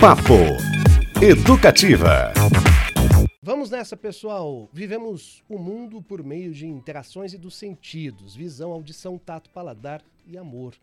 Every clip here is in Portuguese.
Papo Educativa. Vamos nessa, pessoal. Vivemos o mundo por meio de interações e dos sentidos, visão, audição, tato, paladar e amor.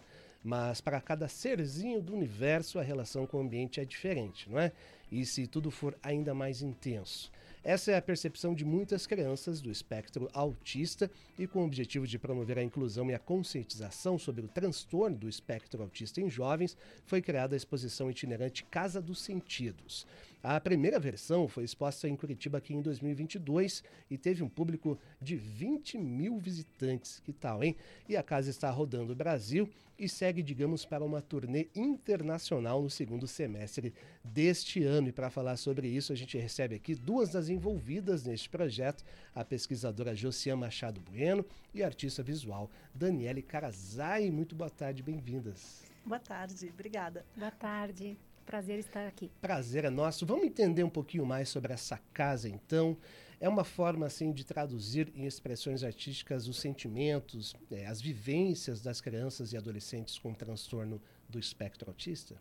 Mas para cada serzinho do universo, a relação com o ambiente é diferente, não é? E se tudo for ainda mais intenso. Essa é a percepção de muitas crianças do espectro autista e com o objetivo de promover a inclusão e a conscientização sobre o transtorno do espectro autista em jovens, foi criada a exposição itinerante Casa dos Sentidos. A primeira versão foi exposta em Curitiba aqui em 2022 e teve um público de 20 mil visitantes. Que tal, hein? E a casa está rodando o Brasil e segue, digamos, para uma turnê internacional no segundo semestre deste ano. E para falar sobre isso, a gente recebe aqui duas das envolvidas neste projeto, a pesquisadora Josiane Machado Bueno e a artista visual Daniele Carazai. Muito boa tarde, bem-vindas. Boa tarde, obrigada. Boa tarde. Prazer estar aqui. Prazer é nosso. Vamos entender um pouquinho mais sobre essa casa, então. É uma forma, assim, de traduzir em expressões artísticas os sentimentos, é, as vivências das crianças e adolescentes com transtorno do espectro autista?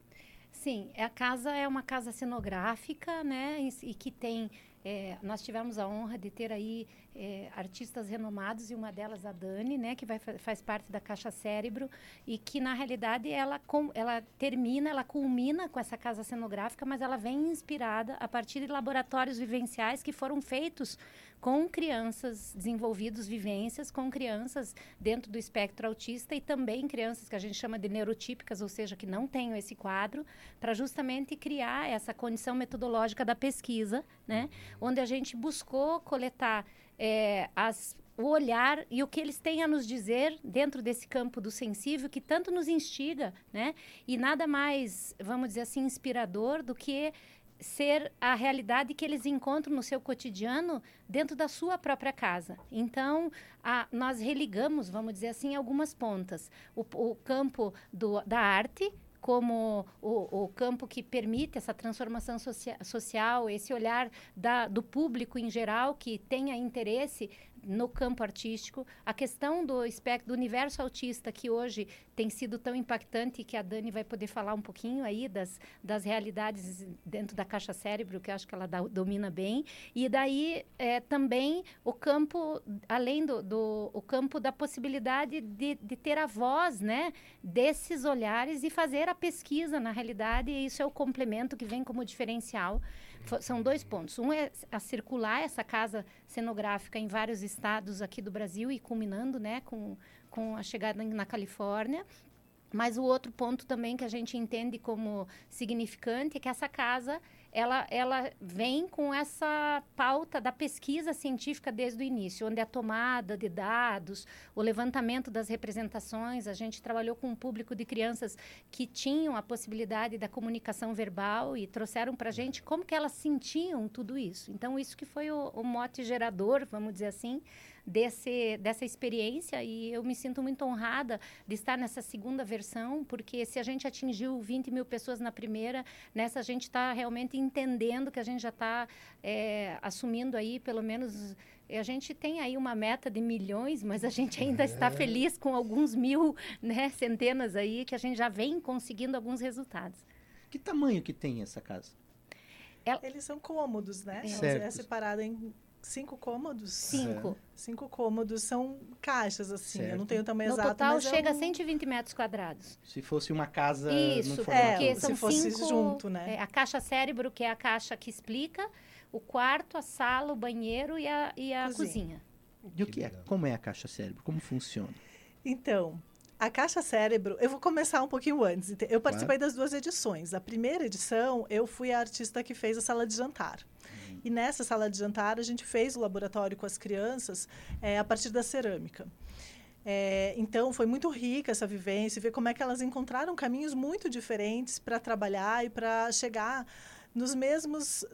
Sim, a casa é uma casa cenográfica, né, e, e que tem é, nós tivemos a honra de ter aí é, artistas renomados e uma delas a Dani, né, que vai, faz parte da Caixa Cérebro e que na realidade ela, com, ela termina, ela culmina com essa casa cenográfica, mas ela vem inspirada a partir de laboratórios vivenciais que foram feitos com crianças desenvolvidos vivências com crianças dentro do espectro autista e também crianças que a gente chama de neurotípicas, ou seja, que não tenham esse quadro, para justamente criar essa condição metodológica da pesquisa, né, onde a gente buscou coletar é, as, o olhar e o que eles têm a nos dizer dentro desse campo do sensível que tanto nos instiga, né? E nada mais, vamos dizer assim, inspirador do que ser a realidade que eles encontram no seu cotidiano dentro da sua própria casa. Então, a, nós religamos, vamos dizer assim, algumas pontas. O, o campo do, da arte, como o, o, campo que permite essa transformação socia social, esse olhar da, do público em geral que tenha interesse no campo artístico, a questão do espectro, do universo autista, que hoje tem sido tão impactante que a Dani vai poder falar um pouquinho aí das, das realidades dentro da caixa cérebro, que eu acho que ela da, domina bem. E daí é, também o campo, além do, do o campo da possibilidade de, de ter a voz né, desses olhares e fazer a pesquisa, na realidade, e isso é o complemento que vem como diferencial são dois pontos. Um é a circular essa casa cenográfica em vários estados aqui do Brasil e culminando né, com, com a chegada na Califórnia. Mas o outro ponto também que a gente entende como significante é que essa casa ela, ela vem com essa pauta da pesquisa científica desde o início, onde a tomada de dados, o levantamento das representações, a gente trabalhou com um público de crianças que tinham a possibilidade da comunicação verbal e trouxeram para a gente como que elas sentiam tudo isso. Então, isso que foi o, o mote gerador, vamos dizer assim, desse, dessa experiência e eu me sinto muito honrada de estar nessa segunda versão, porque se a gente atingiu 20 mil pessoas na primeira, nessa a gente está realmente entendendo que a gente já está é, assumindo aí pelo menos a gente tem aí uma meta de milhões, mas a gente ainda é. está feliz com alguns mil, né, centenas aí, que a gente já vem conseguindo alguns resultados. Que tamanho que tem essa casa? Ela... Eles são cômodos, né? Certo. É separada em cinco cômodos? Cinco. É. Cinco cômodos são caixas, assim. Certo. Eu não tenho o tamanho no exato, total mas chega é um... a 120 metros quadrados. Se fosse uma casa Isso, no formato. é, são se fosse cinco, junto, né? É, a caixa cérebro, que é a caixa que explica, o quarto, a sala, o banheiro e a, e a cozinha. cozinha. E o que é? Como é a caixa cérebro? Como funciona? Então, a Caixa Cérebro, eu vou começar um pouquinho antes. Eu participei claro. das duas edições. A primeira edição, eu fui a artista que fez a sala de jantar. E nessa sala de jantar, a gente fez o laboratório com as crianças é, a partir da cerâmica. É, então, foi muito rica essa vivência, ver como é que elas encontraram caminhos muito diferentes para trabalhar e para chegar nos mesmos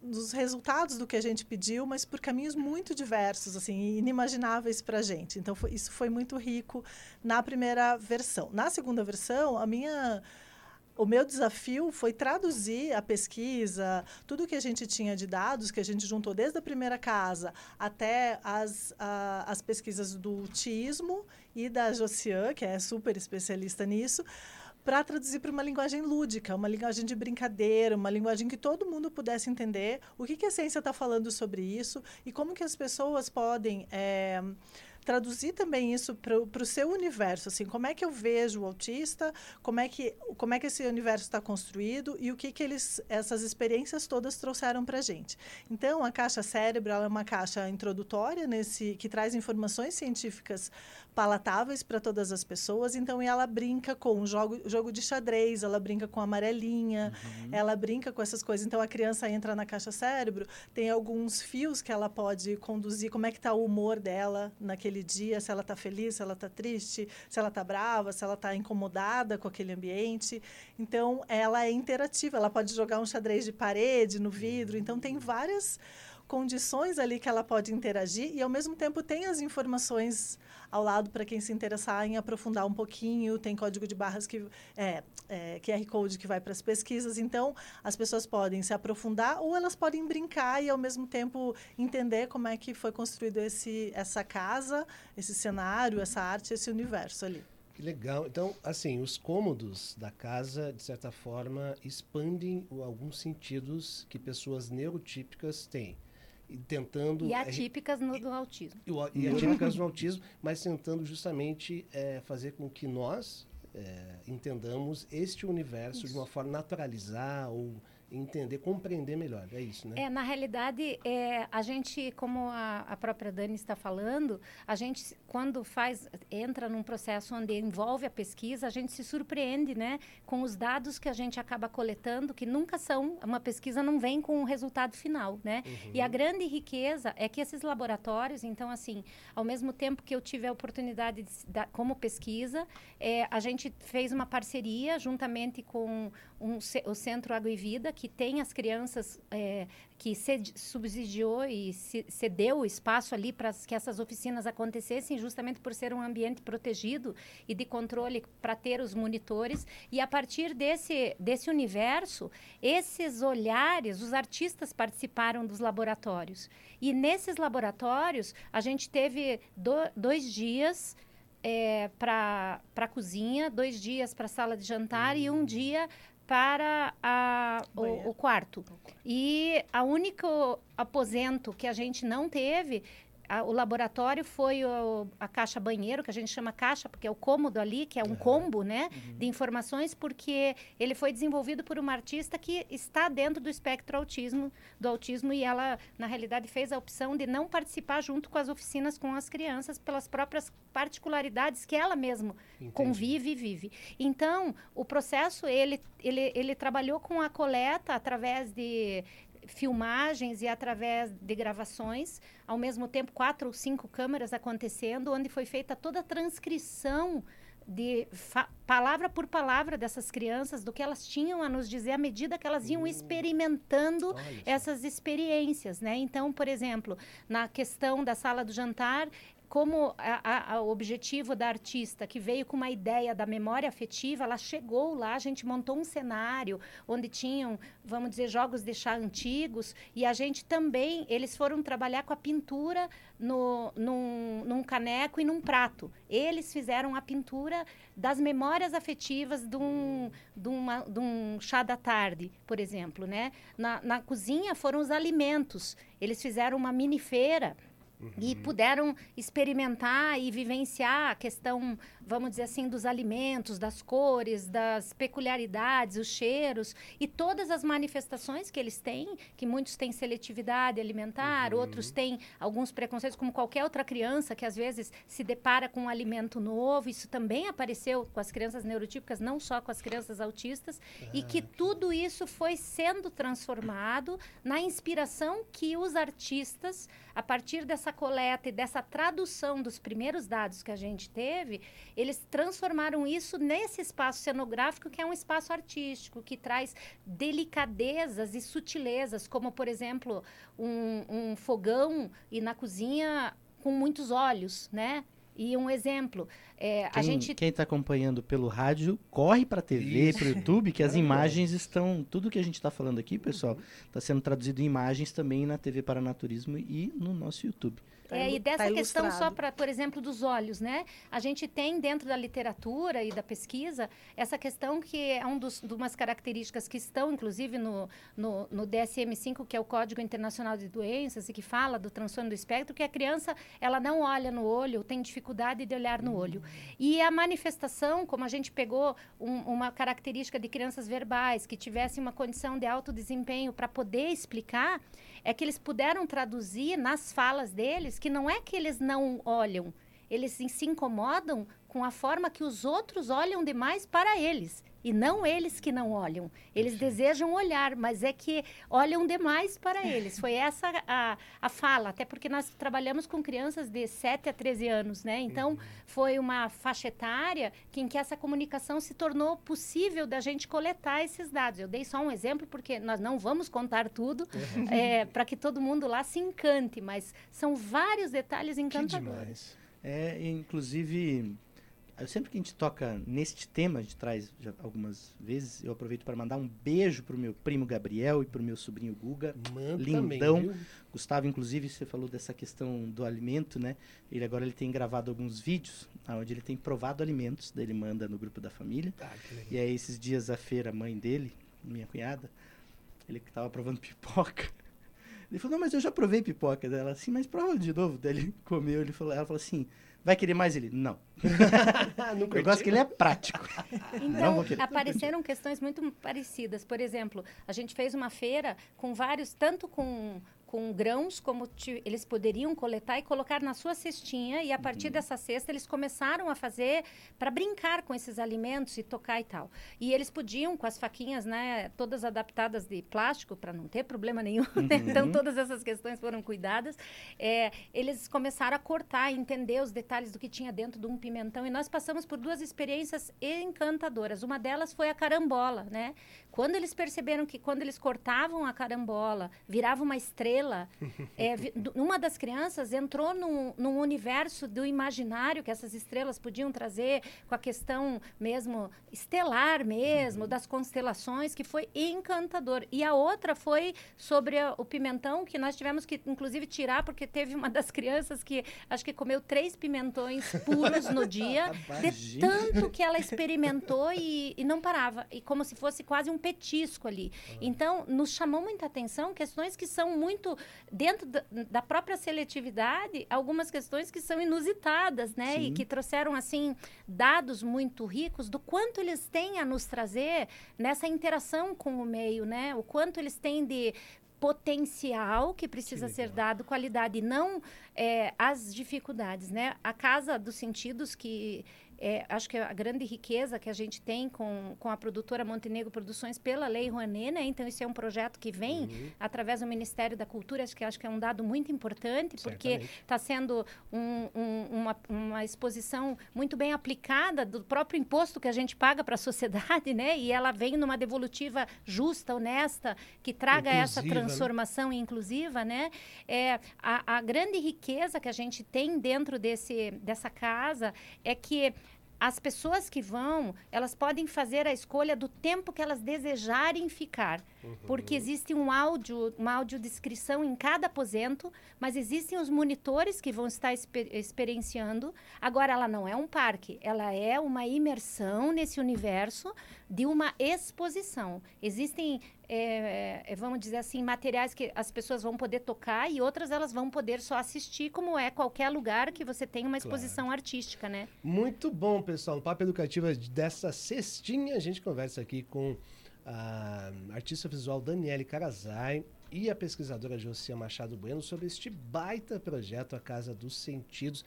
nos, resultados do que a gente pediu, mas por caminhos muito diversos, assim, inimagináveis para a gente. Então, foi, isso foi muito rico na primeira versão. Na segunda versão, a minha o meu desafio foi traduzir a pesquisa, tudo que a gente tinha de dados, que a gente juntou desde a primeira casa até as, a, as pesquisas do TISMO e da Josiane, que é super especialista nisso, para traduzir para uma linguagem lúdica, uma linguagem de brincadeira, uma linguagem que todo mundo pudesse entender o que, que a ciência está falando sobre isso e como que as pessoas podem é, traduzir também isso para o seu universo, assim, como é que eu vejo o autista, como é que, como é que esse universo está construído e o que, que eles, essas experiências todas trouxeram para a gente. Então, a caixa cérebro é uma caixa introdutória nesse que traz informações científicas palatáveis para todas as pessoas. Então, ela brinca com o jogo, jogo de xadrez, ela brinca com a amarelinha, uhum. ela brinca com essas coisas. Então, a criança entra na caixa cérebro, tem alguns fios que ela pode conduzir, como é que está o humor dela naquele dia, se ela está feliz, se ela está triste, se ela está brava, se ela está incomodada com aquele ambiente. Então, ela é interativa, ela pode jogar um xadrez de parede no vidro. Então, tem várias condições ali que ela pode interagir e, ao mesmo tempo, tem as informações ao lado para quem se interessar em aprofundar um pouquinho. Tem código de barras que é, é QR Code que vai para as pesquisas. Então, as pessoas podem se aprofundar ou elas podem brincar e, ao mesmo tempo, entender como é que foi construído esse, essa casa, esse cenário, essa arte, esse universo ali. Que legal. Então, assim, os cômodos da casa, de certa forma, expandem alguns sentidos que pessoas neurotípicas têm tentando... E atípicas no, do autismo. E, e atípicas no autismo, mas tentando justamente é, fazer com que nós é, entendamos este universo Isso. de uma forma naturalizar ou entender, compreender melhor. É isso, né? É, na realidade, é, a gente, como a, a própria Dani está falando, a gente, quando faz, entra num processo onde envolve a pesquisa, a gente se surpreende, né, com os dados que a gente acaba coletando, que nunca são, uma pesquisa não vem com o resultado final, né? Uhum. E a grande riqueza é que esses laboratórios, então, assim, ao mesmo tempo que eu tive a oportunidade de, da, como pesquisa, é, a gente fez uma parceria juntamente com um, o Centro Água e Vida, que tem as crianças, é, que subsidiou e cedeu o espaço ali para que essas oficinas acontecessem, justamente por ser um ambiente protegido e de controle para ter os monitores. E a partir desse, desse universo, esses olhares, os artistas participaram dos laboratórios. E nesses laboratórios, a gente teve do, dois dias é, para a cozinha, dois dias para a sala de jantar e um dia para a, o, o, quarto. E a único aposento que a gente não teve a, o laboratório foi o, a caixa banheiro, que a gente chama caixa, porque é o cômodo ali, que é um combo, né, uhum. de informações, porque ele foi desenvolvido por uma artista que está dentro do espectro autismo, do autismo, e ela, na realidade, fez a opção de não participar junto com as oficinas com as crianças, pelas próprias particularidades que ela mesma Entendi. convive e vive. Então, o processo, ele, ele, ele trabalhou com a coleta através de filmagens e através de gravações, ao mesmo tempo quatro ou cinco câmeras acontecendo, onde foi feita toda a transcrição de palavra por palavra dessas crianças, do que elas tinham a nos dizer à medida que elas iam hum. experimentando essas experiências, né? Então, por exemplo, na questão da sala do jantar, como a, a, o objetivo da artista, que veio com uma ideia da memória afetiva, ela chegou lá, a gente montou um cenário onde tinham, vamos dizer, jogos de chá antigos, e a gente também, eles foram trabalhar com a pintura no, num, num caneco e num prato. Eles fizeram a pintura das memórias afetivas de um, de uma, de um chá da tarde, por exemplo, né? Na, na cozinha foram os alimentos. Eles fizeram uma mini feira Uhum. E puderam experimentar e vivenciar a questão, vamos dizer assim, dos alimentos, das cores, das peculiaridades, os cheiros e todas as manifestações que eles têm, que muitos têm seletividade alimentar, uhum. outros têm alguns preconceitos, como qualquer outra criança que às vezes se depara com um alimento novo. Isso também apareceu com as crianças neurotípicas, não só com as crianças autistas, ah, e que tudo isso foi sendo transformado na inspiração que os artistas, a partir dessa dessa coleta e dessa tradução dos primeiros dados que a gente teve, eles transformaram isso nesse espaço cenográfico que é um espaço artístico, que traz delicadezas e sutilezas, como, por exemplo, um, um fogão e na cozinha com muitos olhos, né? E um exemplo, é, quem, a gente... Quem está acompanhando pelo rádio, corre para a TV, para o YouTube, que as imagens estão... Tudo que a gente está falando aqui, pessoal, está sendo traduzido em imagens também na TV Paranaturismo e no nosso YouTube. Tá é, e dessa tá questão só para, por exemplo, dos olhos, né? A gente tem dentro da literatura e da pesquisa essa questão que é um dos, de umas características que estão, inclusive, no, no, no DSM-5, que é o Código Internacional de Doenças, e que fala do transtorno do espectro, que a criança ela não olha no olho, tem dificuldade de olhar no olho. E a manifestação, como a gente pegou um- uma característica de crianças verbais, que tivessem uma condição de alto desempenho para poder explicar, é que eles puderam traduzir nas falas deles que não é que eles não olham, eles se, incomodam com a forma que os outros olham demais para eles. E não eles que não olham. Eles desejam olhar, mas é que olham demais para eles. Foi essa a, a fala, até porque nós trabalhamos com crianças de 7 a 13 anos, né? Então, foi uma faixa etária que, em que essa comunicação se tornou possível da gente coletar esses dados. Eu dei só um exemplo, porque nós não vamos contar tudo, para que todo mundo lá se encante, mas são vários detalhes Que encantadores. demais. É, inclusive, eu sempre que a gente toca neste tema, a gente traz algumas vezes, eu aproveito para mandar um beijo pro meu primo Gabriel e pro meu sobrinho Guga. Manda Lindão. também? Gustavo, inclusive, você falou dessa questão do alimento, né? Ele agora ele tem gravado alguns vídeos onde ele tem provado alimentos, daí ele manda no grupo da família. Ah. E aí esses dias a feira, a mãe dele, minha cunhada, ele que tava provando pipoca. Ele falou, não, mas eu já provei pipoca dela, assim, mas prova de novo. Daí ele comeu, ele falou, ela falou assim, vai querer mais ele? Não. Não Eu gosto que ele é prático. Então, apareceram questões muito parecidas. Por exemplo, a gente fez uma feira com vários, tanto com, com grãos, como ti- eles poderiam coletar e colocar na sua cestinha, e a partir Uhum. dessa cesta eles começaram a fazer para brincar com esses alimentos e tocar e tal. E eles podiam, com as faquinhas, né, todas adaptadas de plástico, para não ter problema nenhum, né? Uhum. Então, todas essas questões foram cuidadas. É, eles começaram a cortar, entender os detalhes do que tinha dentro de um pimentão. E nós passamos por duas experiências encantadoras. Uma delas foi a carambola, né? Quando eles perceberam que quando eles cortavam a carambola, virava uma estrela, é, uma das crianças entrou num, num universo do imaginário que essas estrelas podiam trazer, com a questão mesmo estelar mesmo, das constelações, que foi encantador. E a outra foi sobre a- o pimentão, que nós tivemos que, inclusive, tirar, porque teve uma das crianças que acho que comeu três pimentões puros no dia, de tanto que ela experimentou e, e não parava. E como se fosse quase um petisco ali. Então, nos chamou muita atenção questões que são muito, dentro da, da própria seletividade, algumas questões que são inusitadas, né? E Sim. que trouxeram, assim, dados muito ricos do quanto eles têm a nos trazer nessa interação com o meio, né? O quanto eles têm de potencial que precisa Que ser dado qualidade e não é, as dificuldades, né? A casa dos sentidos que é, acho que a grande riqueza que a gente tem com, com a produtora Montenegro Produções pela Lei Rouanet, né? Então, isso é um projeto que vem Uhum. através do Ministério da Cultura, acho que, acho que é um dado muito importante, porque está sendo um- um- uma, uma exposição muito bem aplicada do próprio imposto que a gente paga para a sociedade, né? E ela vem numa devolutiva justa, honesta, que traga essa Inclusiva, né? transformação inclusiva, né? É, a, a grande riqueza que a gente tem dentro desse, dessa casa é que as pessoas que vão, elas podem fazer a escolha do tempo que elas desejarem ficar. Porque existe um áudio, uma audiodescrição em cada aposento, mas existem os monitores que vão estar exper- experienciando. Agora, ela não é um parque, ela é uma imersão nesse universo de uma exposição. Existem, é, é, vamos dizer assim, materiais que as pessoas vão poder tocar e outras elas vão poder só assistir, como é qualquer lugar que você tem uma exposição artística, né? Muito bom, pessoal. No Papo Educativa dessa cestinha, a gente conversa aqui com a artista visual Daniele Carazai e a pesquisadora Josia Machado Bueno sobre este baita projeto A Casa dos Sentidos.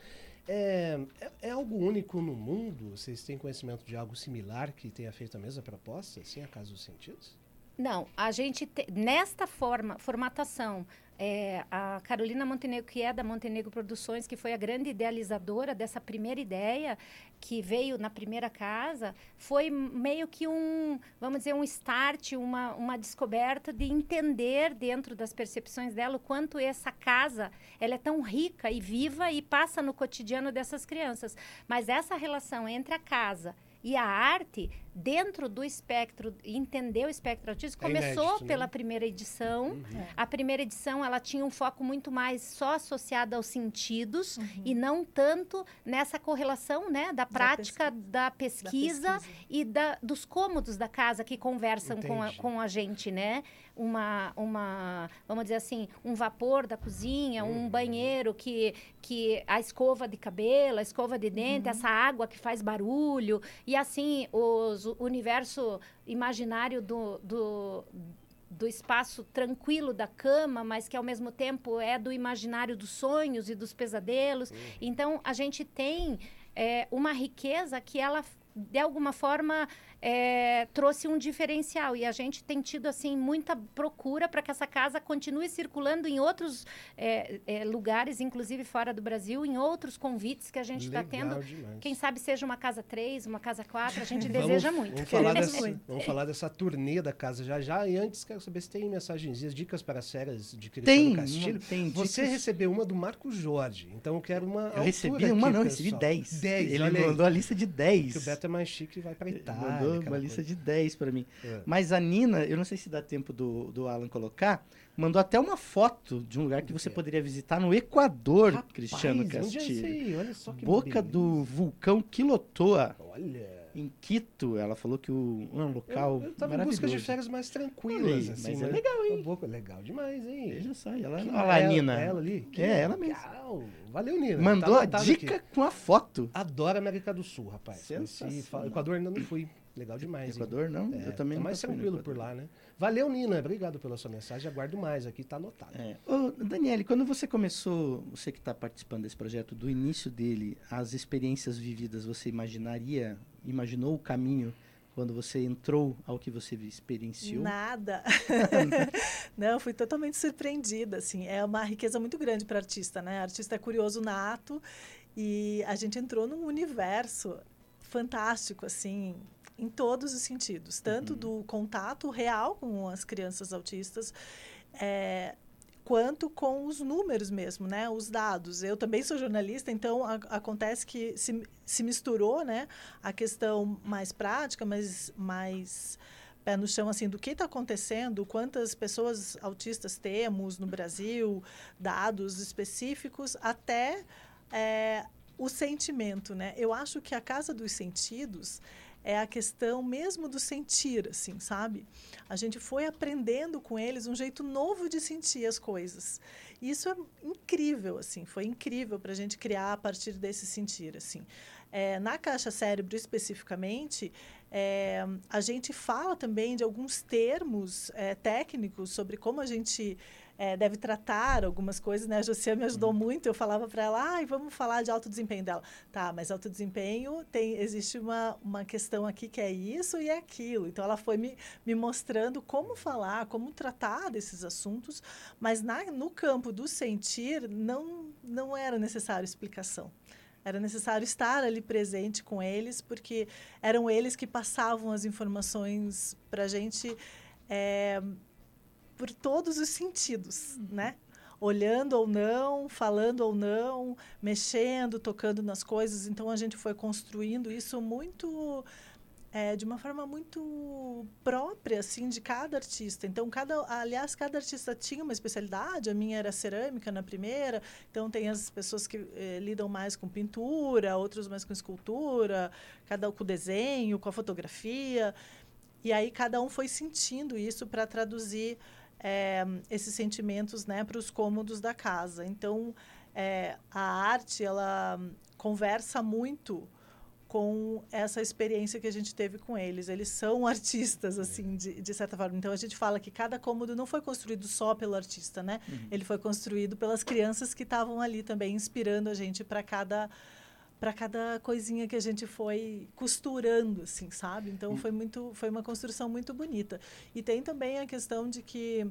É, é, é algo único no mundo? Vocês têm conhecimento de algo similar que tenha feito a mesma proposta, assim, A Casa dos Sentidos? Não, a gente te- nesta forma, formatação, é, a Carolina Montenegro, que é da Montenegro Produções, que foi a grande idealizadora dessa primeira ideia, que veio na primeira casa, foi meio que um, vamos dizer, um start, uma, uma descoberta de entender dentro das percepções dela o quanto essa casa ela é tão rica e viva e passa no cotidiano dessas crianças. Mas essa relação entre a casa e a arte dentro do espectro, entender o espectro autista, É começou inédito, né? pela primeira edição. Uhum. A primeira edição ela tinha um foco muito mais só associado aos sentidos Uhum. e não tanto nessa correlação né, da prática pesquisa. da Da pesquisa, e da, dos cômodos da casa que conversam com a, com a gente, né? Uma, uma, vamos dizer assim, um vapor da cozinha, Uhum. um banheiro que, que a escova de cabelo, a escova de dente, essa água que faz barulho e assim os, o universo imaginário do, do do espaço tranquilo da cama, mas que ao mesmo tempo é do imaginário dos sonhos e dos pesadelos. Então a gente tem é, uma riqueza que ela de alguma forma é, trouxe um diferencial e a gente tem tido assim muita procura para que essa casa continue circulando em outros é, é, lugares, inclusive fora do Brasil, em outros convites que a gente está tendo. demais. Quem sabe seja uma casa 3, uma casa 4, a gente Vamos- deseja muito. Vamos falar, dessa, muito. vamos falar dessa turnê da casa já já. E antes, quero saber se tem mensagenzinhas, dicas para séries de Cristiano Tem, Castilho. uma- tem Você dicas. recebeu uma do Marco Jorge, então eu quero uma. Eu recebi uma, aqui, não, eu recebi pessoal. 10. 10, Ele mandou a lista de 10. Que o Beto é mais chique e vai Ele Itália. mandou uma lista coisa. de 10 pra mim. É. Mas a Nina, eu não sei se dá tempo do, do Alan colocar, mandou até uma foto de um lugar que você poderia visitar no Equador, Rapaz, Cristiano é Castilho. aí? Olha só que Boca beleza. do vulcão Quilotoa, Olha. em Quito. Ela falou que o, é um local Eu, eu tava em busca de férias mais tranquilas, assim. mas é legal, hein? Boca legal demais, hein? Veja só, ela, olha lá, a ela- Nina. Ela ali? Que É, ela mesmo. legal. Valeu, Nina. Mandou Tá a dica aqui. com a foto. Adoro América do Sul, rapaz. Sensacional. Equador ainda não fui. Legal demais. hein? Equador, não? É, eu também é nunca mais tranquilo por lá, né? Valeu, Nina. Obrigado pela sua mensagem. Aguardo mais aqui, tá anotado. É. Ô, Daniele, quando você começou, você que está participando desse projeto, do início dele, as experiências vividas, você imaginaria, imaginou o caminho quando você entrou ao que você experienciou? Nada. Não, fui totalmente surpreendida, assim. É uma riqueza muito grande para artista, né? Artista é curioso nato e a gente entrou num universo fantástico, assim, em todos os sentidos, tanto do contato real com as crianças autistas, é, quanto com os números mesmo, né? Os dados. Eu também sou jornalista, então a- acontece que se, se misturou, né? A questão mais prática, mas mais pé no chão assim do que está acontecendo, quantas pessoas autistas temos no Brasil, dados específicos, até é, o sentimento, né? Eu acho que a casa dos sentidos é a questão mesmo do sentir, assim, sabe? A gente foi aprendendo com eles um jeito novo de sentir as coisas. E isso é incrível, assim, foi incrível para a gente criar a partir desse sentir, assim. É, na caixa cérebro especificamente, é, a gente fala também de alguns termos é, técnicos sobre como a gente é, deve tratar algumas coisas, né? A Jocia me ajudou muito. Eu falava para ela, ai, vamos falar de alto desempenho dela. Tá, mas alto desempenho tem existe uma, uma questão aqui que é isso e é aquilo. Então ela foi me, me mostrando como falar, como tratar desses assuntos, mas na, no campo do sentir não não era necessário explicação. Era necessário estar ali presente com eles, porque eram eles que passavam as informações para a gente é, por todos os sentidos, né? Olhando ou não, falando ou não, mexendo, tocando nas coisas. Então a gente foi construindo isso muito é, de uma forma muito própria assim de cada artista. Então cada, aliás, cada artista tinha uma especialidade. A minha era cerâmica na primeira. Então tem as pessoas que eh, lidam mais com pintura, outros mais com escultura, cada um com desenho, com a fotografia. E aí cada um foi sentindo isso para traduzir é, esses sentimentos né, para os cômodos da casa. Então, é, a arte, ela conversa muito com essa experiência que a gente teve com eles. Eles são artistas, assim, de, de certa forma. Então, a gente fala que cada cômodo não foi construído só pelo artista, né? Ele foi construído pelas crianças que estavam ali também, inspirando a gente para cada para cada coisinha que a gente foi costurando, assim, sabe? Então foi muito, foi uma construção muito bonita. E tem também a questão de que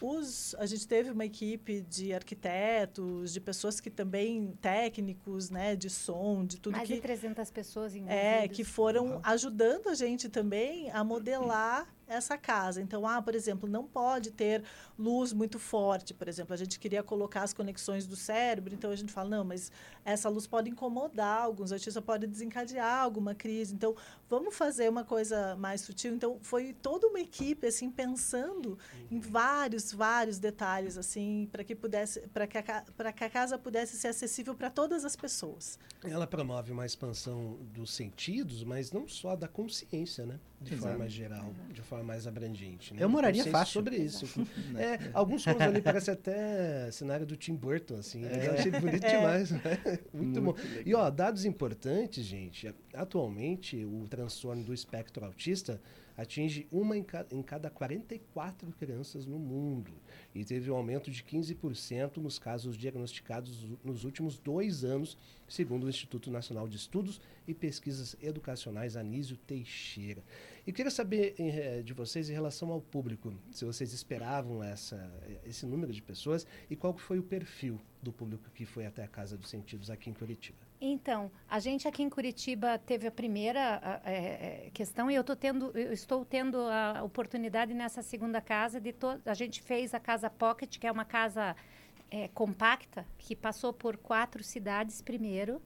os, a gente teve uma equipe de arquitetos, de pessoas que também técnicos, né, de som, de tudo Mais que de 300 pessoas envolvidas. é, que foram ajudando a gente também a modelar essa casa. Então, ah, por exemplo, não pode ter luz muito forte, por exemplo, a gente queria colocar as conexões do cérebro, então a gente fala, não, mas essa luz pode incomodar alguns artistas, pode desencadear alguma crise. Então, vamos fazer uma coisa mais sutil. Então, foi toda uma equipe assim pensando uhum. em vários, vários detalhes assim, para que pudesse para que para que a casa pudesse ser acessível para todas as pessoas. Ela promove uma expansão dos sentidos, mas não só da consciência, né? De Exato. forma geral, de forma mais abrangente. Né? Eu moraria fácil sobre isso. Né? é, alguns filmes ali parecem até cenário do Tim Burton, assim. É. Eu achei bonito é. demais. Né? Muito, Muito bom. Legal. E ó, dados importantes, gente. Atualmente, o transtorno do espectro autista atinge uma em, ca em cada 44 crianças no mundo e teve um aumento de 15% nos casos diagnosticados nos últimos dois anos, segundo o Instituto Nacional de Estudos e Pesquisas Educacionais Anísio Teixeira. E queria saber eh, de vocês em relação ao público, se vocês esperavam essa, esse número de pessoas e qual foi o perfil do público que foi até a Casa dos Sentidos aqui em Curitiba. Então, a gente aqui em Curitiba teve a primeira a, é, questão e eu, tendo, eu, estou tendo a oportunidade nessa segunda casa de a gente fez a casa Pocket, que é uma casa é, compacta que passou por quatro cidades primeiro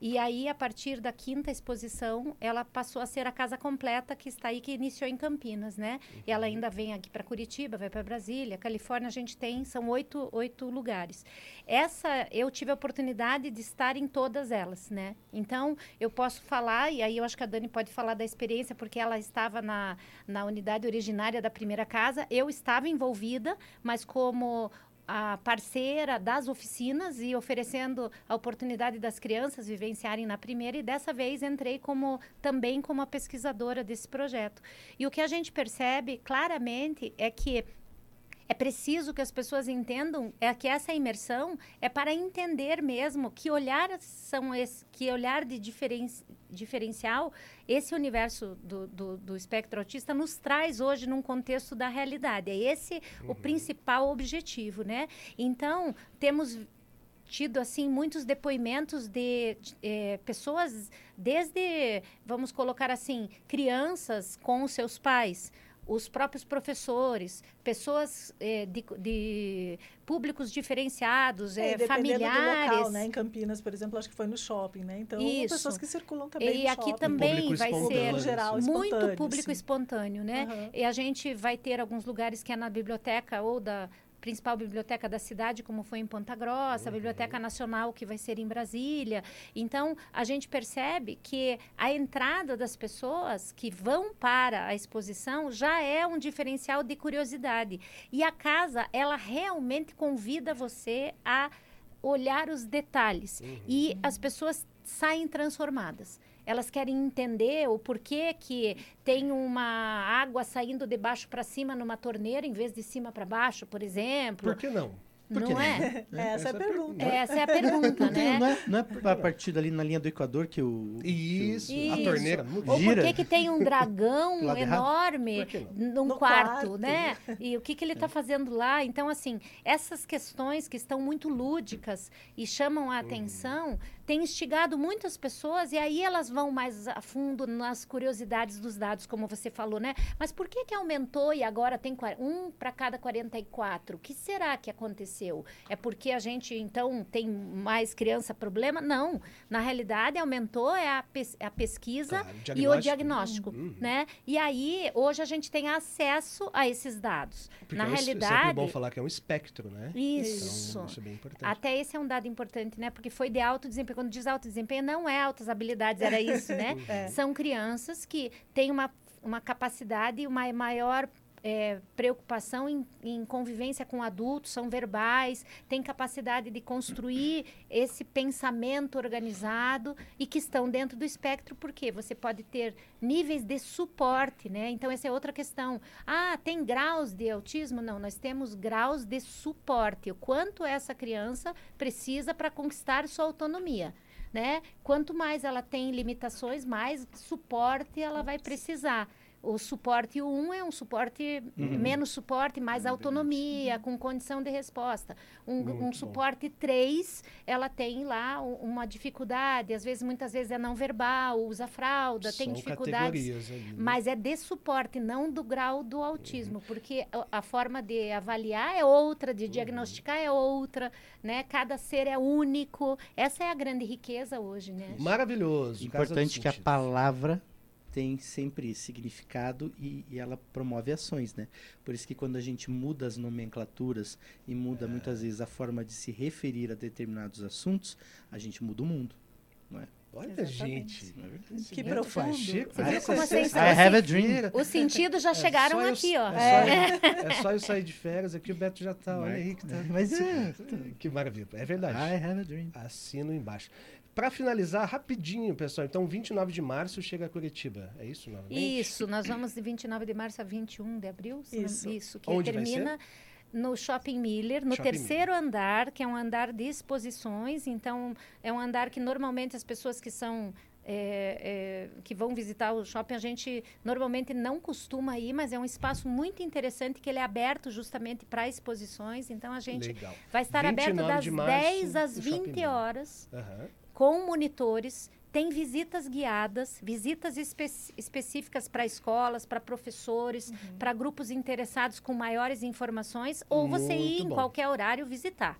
e aí, a partir da quinta exposição, ela passou a ser a casa completa que está aí, que iniciou em Campinas, né? Uhum. E ela ainda vem aqui para Curitiba, vai para Brasília, Califórnia a gente tem, são oito, oito lugares. Essa, eu tive a oportunidade de estar em todas elas, né? Então, eu posso falar, e aí eu acho que a Dani pode falar da experiência, porque ela estava na, na unidade originária da primeira casa, eu estava envolvida, mas como a parceira das oficinas e oferecendo a oportunidade das crianças vivenciarem na primeira e dessa vez entrei como também como a pesquisadora desse projeto. E o que a gente percebe claramente é que é preciso que as pessoas entendam é que essa imersão é para entender mesmo que olhar são esse, que olhar de diferen, diferencial esse universo do, do, do, espectro autista nos traz hoje num contexto da realidade. É esse uhum. o principal objetivo, né? Então temos tido assim muitos depoimentos de, de eh, pessoas desde vamos colocar assim crianças com os seus pais os próprios professores, pessoas eh, de, de, públicos diferenciados, é, eh, familiares. Do local, né? Em Campinas, por exemplo, acho que foi no shopping, né? Então, Isso. pessoas que circulam também. E aqui shopping. também vai ser geral, muito público sim. espontâneo, né? Uhum. E a gente vai ter alguns lugares que é na biblioteca ou da principal biblioteca da cidade, como foi em Ponta Grossa, uhum. a Biblioteca Nacional, que vai ser em Brasília. Então, a gente percebe que a entrada das pessoas que vão para a exposição já é um diferencial de curiosidade. E a casa, ela realmente convida você a olhar os detalhes. Uhum. E as pessoas saem transformadas elas querem entender o porquê que tem uma água saindo de baixo para cima numa torneira em vez de cima para baixo, por exemplo. Por que não? Por não é? é? Essa é a pergunta. Essa é a pergunta, né? Não é, não é a partir dali na linha do Equador que o... Isso, que o, a torneira Ou gira. por que, que tem um dragão enorme num quarto, quarto, né? E o que, que ele está é. fazendo lá? Então, assim, essas questões que estão muito lúdicas e chamam a uhum. atenção tem instigado muitas pessoas e aí elas vão mais a fundo nas curiosidades dos dados, como você falou, né? Mas por que que aumentou e agora tem um para cada 44? O que será que aconteceu? É porque a gente então tem mais criança problema? Não. Na realidade aumentou é a, pes a pesquisa claro, e o diagnóstico, uhum. né? E aí hoje a gente tem acesso a esses dados. Porque Na é realidade, é bom falar que é um espectro, né? Isso. Então, isso é bem importante. Até esse é um dado importante, né? Porque foi de alto desempenho quando diz alto desempenho, não é altas habilidades, era isso, né? é. São crianças que têm uma, uma capacidade, uma maior é, preocupação em, em, convivência com adultos, são verbais, têm capacidade de construir esse pensamento organizado e que estão dentro do espectro, porque você pode ter níveis de suporte, né? Então, essa é outra questão. Ah, tem graus de autismo? Não, nós temos graus de suporte. O quanto essa criança precisa para conquistar sua autonomia. Né? Quanto mais ela tem limitações, mais suporte ela vai precisar o suporte 1 é um suporte, Uhum. menos suporte, mais autonomia, com condição de resposta. Um, um suporte 3, ela tem lá uma dificuldade, às vezes, muitas vezes é não verbal, usa fralda, tem São dificuldades. categorias ali, né? Mas é de suporte, não do grau do autismo, porque a, a forma de avaliar é outra, de diagnosticar é outra, né? Cada ser é único. Essa é a grande riqueza hoje, né? Maravilhoso. Importante que a palavra tem sempre significado e, e ela promove ações, né? Por isso que quando a gente muda as nomenclaturas e muda muitas vezes a forma de se referir a determinados assuntos, a gente muda o mundo. Não é? Olha, Exatamente. gente. É? Que profundo. Você viu essa como é assim, I have a dream. Os sentidos já É chegaram eu- aqui, ó. É, só eu, é só eu sair de férias aqui, o Beto já tá. Olha Mas- aí que tá. Mas é. Que maravilha. É verdade. I have a dream. Assino embaixo. Para finalizar, rapidinho, pessoal. Então, 29 de março chega a Curitiba. É isso, novamente? Isso, nós vamos de 29 de março a 21 de abril. Isso. Isso, que Onde termina no Shopping Miller, no Shopping terceiro andar, que é um andar de exposições. Então, é um andar que normalmente as pessoas que são. é, é, que vão visitar o shopping, a gente normalmente não costuma ir, mas é um espaço muito interessante que ele é aberto justamente para exposições. Então a gente Legal. vai estar aberto 29 das de março, 10 às no Shopping 20 Miller. horas Aham. Com monitores, tem visitas guiadas, visitas espe- específicas para escolas, para professores, Uhum. para grupos interessados com maiores informações, ou você ir Muito em bom. qualquer horário visitar.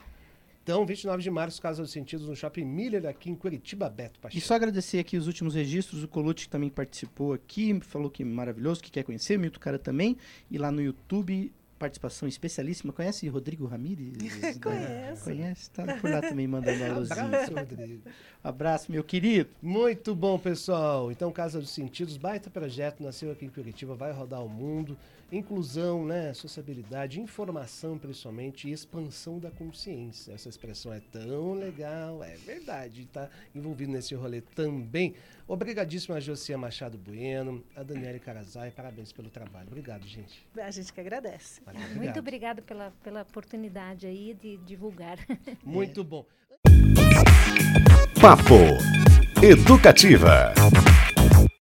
Então, 29 de março, Casa dos Sentidos, no Shopping Miller, aqui em Curitiba, Beto E Pacheco. só agradecer aqui os últimos registros, o Colucci que também participou aqui, falou que maravilhoso, que quer conhecer, o Milton Cara também, e lá no YouTube, participação especialíssima, conhece Rodrigo Ramírez? Conheço. Conhece, tá por lá também mandando um alôzinho. Abraço, Rodrigo. Abraço, meu querido. Muito bom, pessoal. Então, Casa dos Sentidos, baita projeto, nasceu aqui em Curitiba, vai rodar o mundo. Inclusão, né, sociabilidade, informação principalmente e expansão da consciência. Essa expressão é tão legal, é verdade, está envolvido nesse rolê também. Obrigadíssimo a Josia Machado Bueno, a Daniele Carazai, parabéns pelo trabalho. Obrigado, gente. A gente que agradece. Valeu, Muito obrigado. obrigada pela, pela oportunidade aí de divulgar. Muito bom. Papo Educativa.